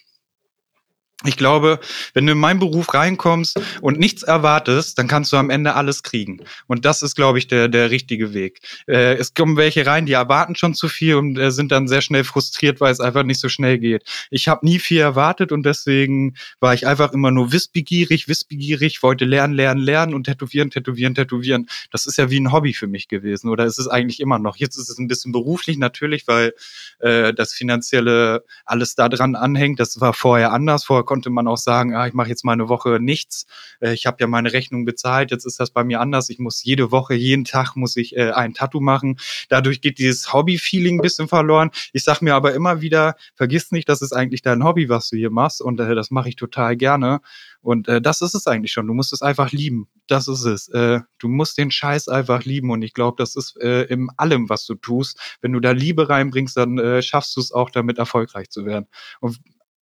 ich glaube, wenn du in meinen Beruf reinkommst und nichts erwartest, dann kannst du am Ende alles kriegen. Und das ist, glaube ich, der, der richtige Weg. Äh, es kommen welche rein, die erwarten schon zu viel und äh, sind dann sehr schnell frustriert, weil es einfach nicht so schnell geht. Ich habe nie viel erwartet und deswegen war ich einfach immer nur wissbegierig, wissbegierig, wollte lernen, lernen, lernen und tätowieren, tätowieren, tätowieren. Das ist ja wie ein Hobby für mich gewesen oder ist es eigentlich immer noch. Jetzt ist es ein bisschen beruflich natürlich, weil äh, das finanzielle alles da dran anhängt. Das war vorher anders. Vorher konnte man auch sagen, ah, ich mache jetzt mal eine Woche nichts. Äh, ich habe ja meine Rechnung bezahlt, jetzt ist das bei mir anders. Ich muss jede Woche, jeden Tag muss ich äh, ein Tattoo machen. Dadurch geht dieses Hobby-Feeling ein bisschen verloren. Ich sage mir aber immer wieder, vergiss nicht, das ist eigentlich dein Hobby, was du hier machst. Und äh, das mache ich total gerne. Und äh, das ist es eigentlich schon. Du musst es einfach lieben. Das ist es. Äh, du musst den Scheiß einfach lieben. Und ich glaube, das ist äh, in allem, was du tust. Wenn du da Liebe reinbringst, dann äh, schaffst du es auch, damit erfolgreich zu werden. Und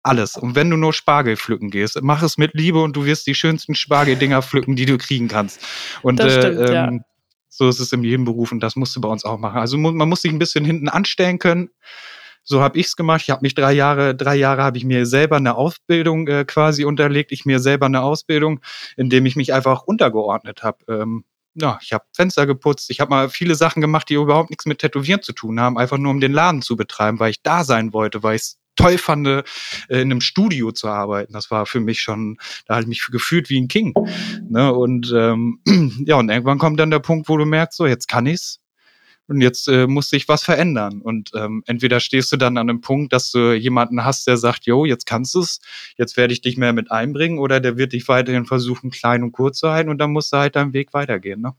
Alles. Und wenn du nur Spargel pflücken gehst, mach es mit Liebe und du wirst die schönsten Spargeldinger pflücken, die du kriegen kannst. Und Das äh, stimmt, ja. ähm, so ist es in jedem Beruf und das musst du bei uns auch machen. Also man muss sich ein bisschen hinten anstellen können. So habe ich's gemacht. Ich habe mich drei Jahre, drei Jahre habe ich mir selber eine Ausbildung äh, quasi unterlegt. Ich mir selber eine Ausbildung, indem ich mich einfach untergeordnet habe. Ähm, ja, ich habe Fenster geputzt. Ich habe mal viele Sachen gemacht, die überhaupt nichts mit Tätowieren zu tun haben, einfach nur um den Laden zu betreiben, weil ich da sein wollte, weil ich es toll fand, äh, in einem Studio zu arbeiten. Das war für mich schon, da habe ich mich gefühlt wie ein King. Ne? Und ähm, ja, und irgendwann kommt dann der Punkt, wo du merkst, so jetzt kann ich's. Und jetzt äh, muss sich was verändern. Und ähm, entweder stehst du dann an einem Punkt, dass du jemanden hast, der sagt, jo, jetzt kannst du's, jetzt werde ich dich mehr mit einbringen, oder der wird dich weiterhin versuchen, klein und kurz zu halten und dann musst du halt deinen Weg weitergehen. Ne?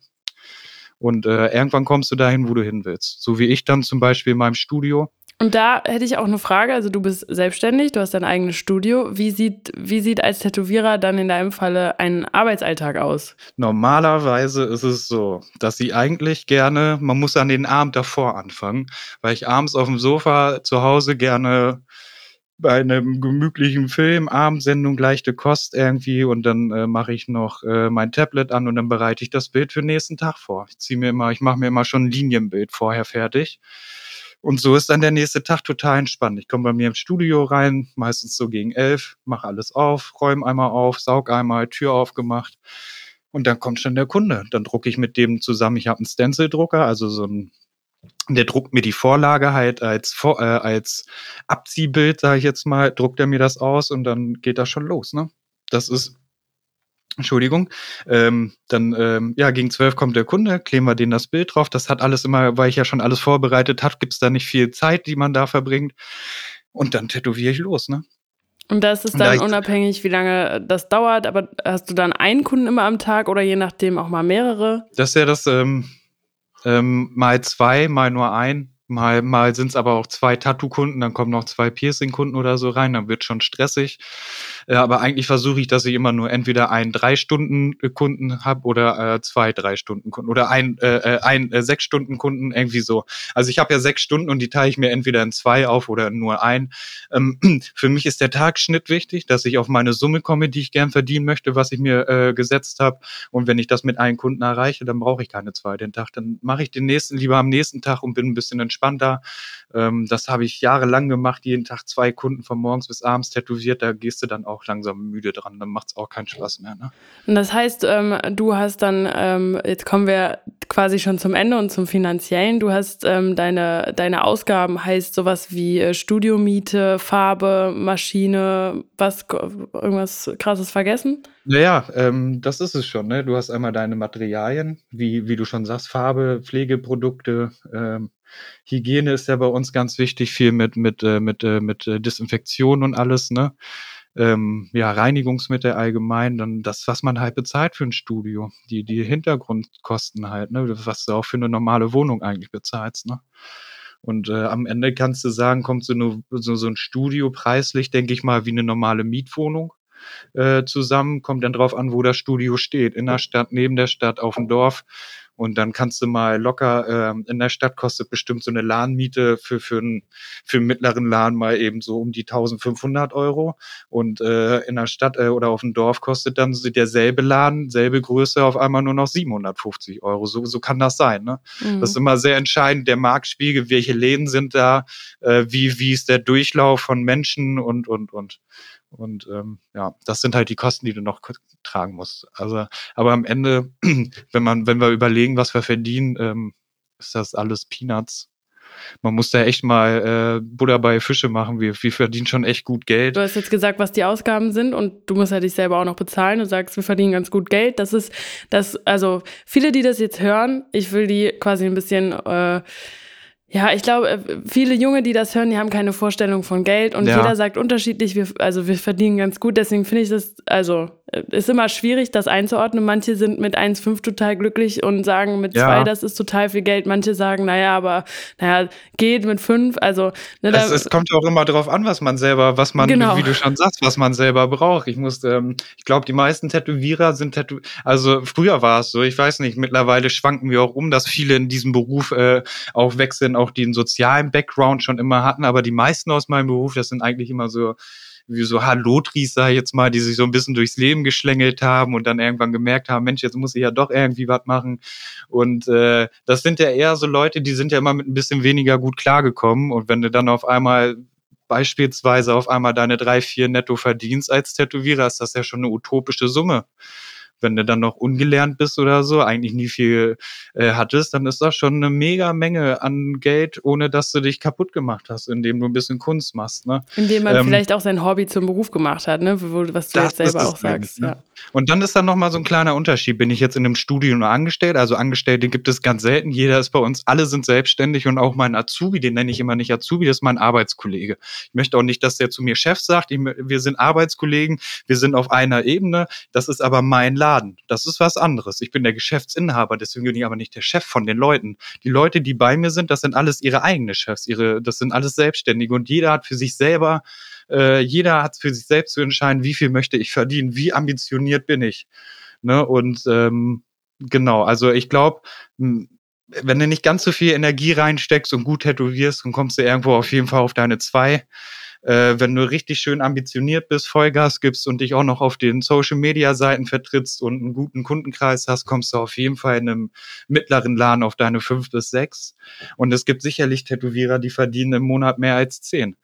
Und äh, irgendwann kommst du dahin, wo du hin willst. So wie ich dann zum Beispiel in meinem Studio. Und da hätte ich auch eine Frage. Also du bist selbstständig, du hast dein eigenes Studio. Wie sieht, wie sieht als Tätowierer dann in deinem Falle ein Arbeitsalltag aus? Normalerweise ist es so, dass ich eigentlich gerne, man muss an den Abend davor anfangen, weil ich abends auf dem Sofa zu Hause gerne bei einem gemütlichen Film, Abendsendung, leichte Kost irgendwie und dann äh, mache ich noch äh, mein Tablet an und dann bereite ich das Bild für den nächsten Tag vor. Ich ziehe mir immer, ich mache mir immer schon ein Linienbild vorher fertig. Und so ist dann der nächste Tag total entspannt. Ich komme bei mir im Studio rein, meistens so gegen elf, mache alles auf, räume einmal auf, saug einmal, Tür aufgemacht. Und dann kommt schon der Kunde. Dann drucke ich mit dem zusammen. Ich habe einen Stencil-Drucker, also so ein der druckt mir die Vorlage halt als, äh, als Abziehbild, sage ich jetzt mal, druckt er mir das aus und dann geht das schon los. Ne? Das ist, Entschuldigung, ähm, dann, ähm, ja, gegen zwölf kommt der Kunde, kleben wir denen das Bild drauf. Das hat alles immer, weil ich ja schon alles vorbereitet habe, gibt's da nicht viel Zeit, die man da verbringt. Und dann tätowiere ich los, ne? Und das ist da dann ich- unabhängig, wie lange das dauert. Aber hast du dann einen Kunden immer am Tag oder je nachdem auch mal mehrere? Das ist ja das ähm, ähm, mal zwei, mal nur ein. Mal, mal sind es aber auch zwei Tattoo-Kunden, dann kommen noch zwei Piercing-Kunden oder so rein, dann wird schon stressig. Äh, aber eigentlich versuche ich, dass ich immer nur entweder einen Drei-Stunden-Kunden habe oder äh, zwei Drei-Stunden-Kunden oder ein, äh, äh, ein äh, Sechs-Stunden-Kunden, irgendwie so. Also ich habe ja sechs Stunden und die teile ich mir entweder in zwei auf oder nur ein. Ähm, für mich ist der Tagschnitt wichtig, dass ich auf meine Summe komme, die ich gern verdienen möchte, was ich mir äh, gesetzt habe. Und wenn ich das mit einem Kunden erreiche, dann brauche ich keine zwei den Tag. Dann mache ich den nächsten lieber am nächsten Tag und bin ein bisschen entspannter. Ähm, das habe ich jahrelang gemacht, jeden Tag zwei Kunden von morgens bis abends tätowiert. Da gehst du dann auch langsam müde dran. Dann macht es auch keinen Spaß mehr. Ne? Und das heißt, ähm, du hast dann, ähm, jetzt kommen wir quasi schon zum Ende und zum Finanziellen. Du hast ähm, deine, deine Ausgaben, heißt sowas wie äh, Studiomiete, Farbe, Maschine, was, irgendwas krasses vergessen? Naja, ähm, das ist es schon. Ne? Du hast einmal deine Materialien, wie, wie du schon sagst, Farbe, Pflegeprodukte, ähm, Hygiene ist ja bei uns ganz wichtig, viel mit, mit, äh, mit, äh, mit äh, Desinfektion und alles, ne? Ähm, ja, Reinigungsmittel allgemein, dann das, was man halt bezahlt für ein Studio, die, die Hintergrundkosten halt, ne? Was du auch für eine normale Wohnung eigentlich bezahlst, ne? Und äh, am Ende kannst du sagen, kommt so, eine, so, so ein Studio preislich, denke ich mal, wie eine normale Mietwohnung äh, zusammen. Kommt dann drauf an, wo das Studio steht. In der Stadt, neben der Stadt, auf dem Dorf. Und dann kannst du mal locker, ähm, in der Stadt kostet bestimmt so eine Ladenmiete für, für, einen, für einen mittleren Laden mal eben so um die 1500 Euro. Und äh, in der Stadt äh, oder auf dem Dorf kostet dann derselbe Laden, selbe Größe, auf einmal nur noch 750 Euro. So, so kann das sein. Ne? Mhm. Das ist immer sehr entscheidend, der Marktspiegel, welche Läden sind da, äh, wie, wie ist der Durchlauf von Menschen und, und, und. Und ähm, ja, das sind halt die Kosten, die du noch tragen musst. Also, aber am Ende, wenn man, wenn wir überlegen, was wir verdienen, ähm, ist das alles Peanuts. Man muss da echt mal äh, Butter bei Fische machen. Wir, wir verdienen schon echt gut Geld. Du hast jetzt gesagt, was die Ausgaben sind und du musst ja dich selber auch noch bezahlen. Du sagst, wir verdienen ganz gut Geld. Das ist das, also viele, die das jetzt hören, ich will die quasi ein bisschen, äh, ja, ich glaube, äh, viele Junge, die das hören, die haben keine Vorstellung von Geld und Ja. jeder sagt unterschiedlich, wir, also wir verdienen ganz gut. Deswegen finde ich das, also äh, ist immer schwierig, das einzuordnen. Manche sind mit 1,5 total glücklich und sagen mit Ja. 2, das ist total viel Geld. Manche sagen, naja, aber naja, geht mit 5. Also, ne, da, Es, es kommt ja auch immer darauf an, was man selber, was man, Genau. wie du schon sagst, was man selber braucht. Ich muss, ähm, ich glaube, die meisten Tätowierer sind Tätow, also früher war es so, ich weiß nicht, mittlerweile schwanken wir auch um, dass viele in diesem Beruf äh, auch wechseln, auch einen sozialen Background schon immer hatten, aber die meisten aus meinem Beruf, das sind eigentlich immer so wie so Halotris, sag ich jetzt mal, die sich so ein bisschen durchs Leben geschlängelt haben und dann irgendwann gemerkt haben, Mensch, jetzt muss ich ja doch irgendwie was machen. Und äh, das sind ja eher so Leute, die sind ja immer mit ein bisschen weniger gut klargekommen. Und wenn du dann auf einmal beispielsweise auf einmal deine drei, vier netto verdienst als Tätowierer, ist das ja schon eine utopische Summe wenn du dann noch ungelernt bist oder so, eigentlich nie viel äh, hattest, dann ist das schon eine mega Menge an Geld, ohne dass du dich kaputt gemacht hast, indem du ein bisschen Kunst machst. Ne? Indem man ähm, vielleicht auch sein Hobby zum Beruf gemacht hat, ne? Wo, was du jetzt selber auch sagst. Ne? Ja. Und dann ist dann nochmal so ein kleiner Unterschied. Bin ich jetzt in einem Studio nur angestellt? Also Angestellte gibt es ganz selten. Jeder ist bei uns, alle sind selbstständig und auch mein Azubi, den nenne ich immer nicht Azubi, das ist mein Arbeitskollege. Ich möchte auch nicht, dass der zu mir Chef sagt, ich, wir sind Arbeitskollegen, wir sind auf einer Ebene. Das ist aber mein Laden. Laden. Das ist was anderes. Ich bin der Geschäftsinhaber, deswegen bin ich aber nicht der Chef von den Leuten. Die Leute, die bei mir sind, das sind alles ihre eigenen Chefs, ihre, das sind alles Selbstständige und jeder hat für sich selber, äh, jeder hat für sich selbst zu entscheiden, wie viel möchte ich verdienen, wie ambitioniert bin ich. Ne? Und ähm, genau, also ich glaube, wenn du nicht ganz so viel Energie reinsteckst und gut tätowierst, dann kommst du irgendwo auf jeden Fall auf deine zwei äh, wenn du richtig schön ambitioniert bist, Vollgas gibst und dich auch noch auf den Social-Media-Seiten vertrittst und einen guten Kundenkreis hast, kommst du auf jeden Fall in einem mittleren Laden auf deine fünf bis sechs. Und es gibt sicherlich Tätowierer, die verdienen im Monat mehr als zehn.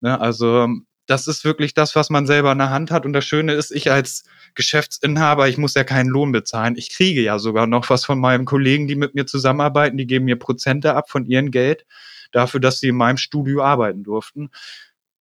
Ne? Also das ist wirklich das, was man selber in der Hand hat. Und das Schöne ist, ich als Geschäftsinhaber, ich muss ja keinen Lohn bezahlen. Ich kriege ja sogar noch was von meinen Kollegen, die mit mir zusammenarbeiten. Die geben mir Prozente ab von ihrem Geld dafür, dass sie in meinem Studio arbeiten durften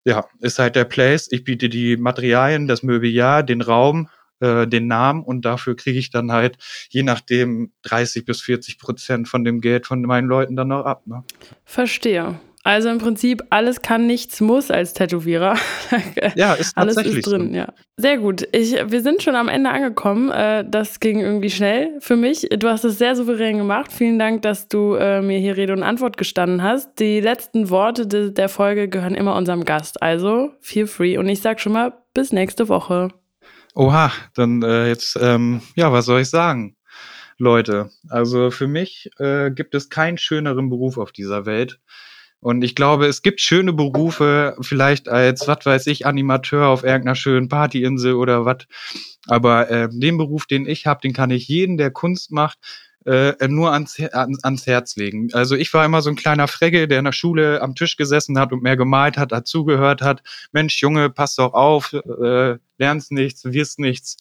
ja, ist halt der Place. Ich biete die Materialien, das Mobiliar, den Raum, äh, den Namen und dafür kriege ich dann halt je nachdem 30 bis 40 Prozent von dem Geld von meinen Leuten dann noch ab. Ne? Verstehe. Also im Prinzip alles kann, nichts muss als Tätowierer. ja, ist alles ist drin. So. Ja, sehr gut. Ich, wir sind schon am Ende angekommen. Äh, das ging irgendwie schnell für mich. Du hast es sehr souverän gemacht. Vielen Dank, dass du äh, mir hier Rede und Antwort gestanden hast. Die letzten Worte de der Folge gehören immer unserem Gast. Also feel free. Und ich sag schon mal bis nächste Woche. Oha, dann äh, jetzt ähm, ja, was soll ich sagen? Leute, also für mich äh, gibt es keinen schöneren Beruf auf dieser Welt und ich glaube, es gibt schöne Berufe, vielleicht als, was weiß ich, Animateur auf irgendeiner schönen Partyinsel oder was. Aber äh, den Beruf, den ich habe, den kann ich jeden, der Kunst macht, äh, nur ans, ans, ans Herz legen. Also ich war immer so ein kleiner Fregge, der in der Schule am Tisch gesessen hat und mehr gemalt hat, dazugehört hat. Mensch, Junge, pass doch auf, äh, lernst nichts, wirst nichts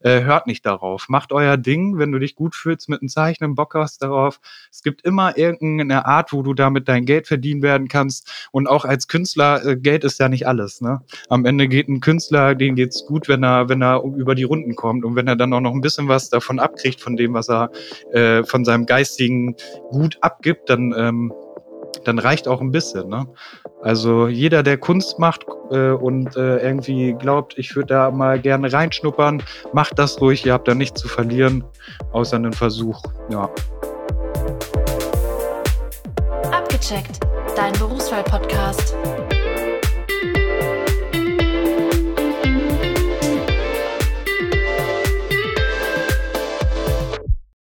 äh, hört nicht darauf. Macht euer Ding, wenn du dich gut fühlst mit dem Zeichnen, Bock hast darauf. Es gibt immer irgendeine Art, wo du damit dein Geld verdienen werden kannst. Und auch als Künstler, äh, Geld ist ja nicht alles. Ne? Am Ende geht ein Künstler, dem geht's gut, wenn er, wenn er über die Runden kommt und wenn er dann auch noch ein bisschen was davon abkriegt, von dem, was er äh, von seinem geistigen Gut abgibt, dann ähm, dann reicht auch ein bisschen. Ne? Also jeder, der Kunst macht äh, und äh, irgendwie glaubt, ich würde da mal gerne reinschnuppern, macht das ruhig, ihr habt da nichts zu verlieren, außer einen Versuch. Ja. Abgecheckt, dein Berufswahl-Podcast.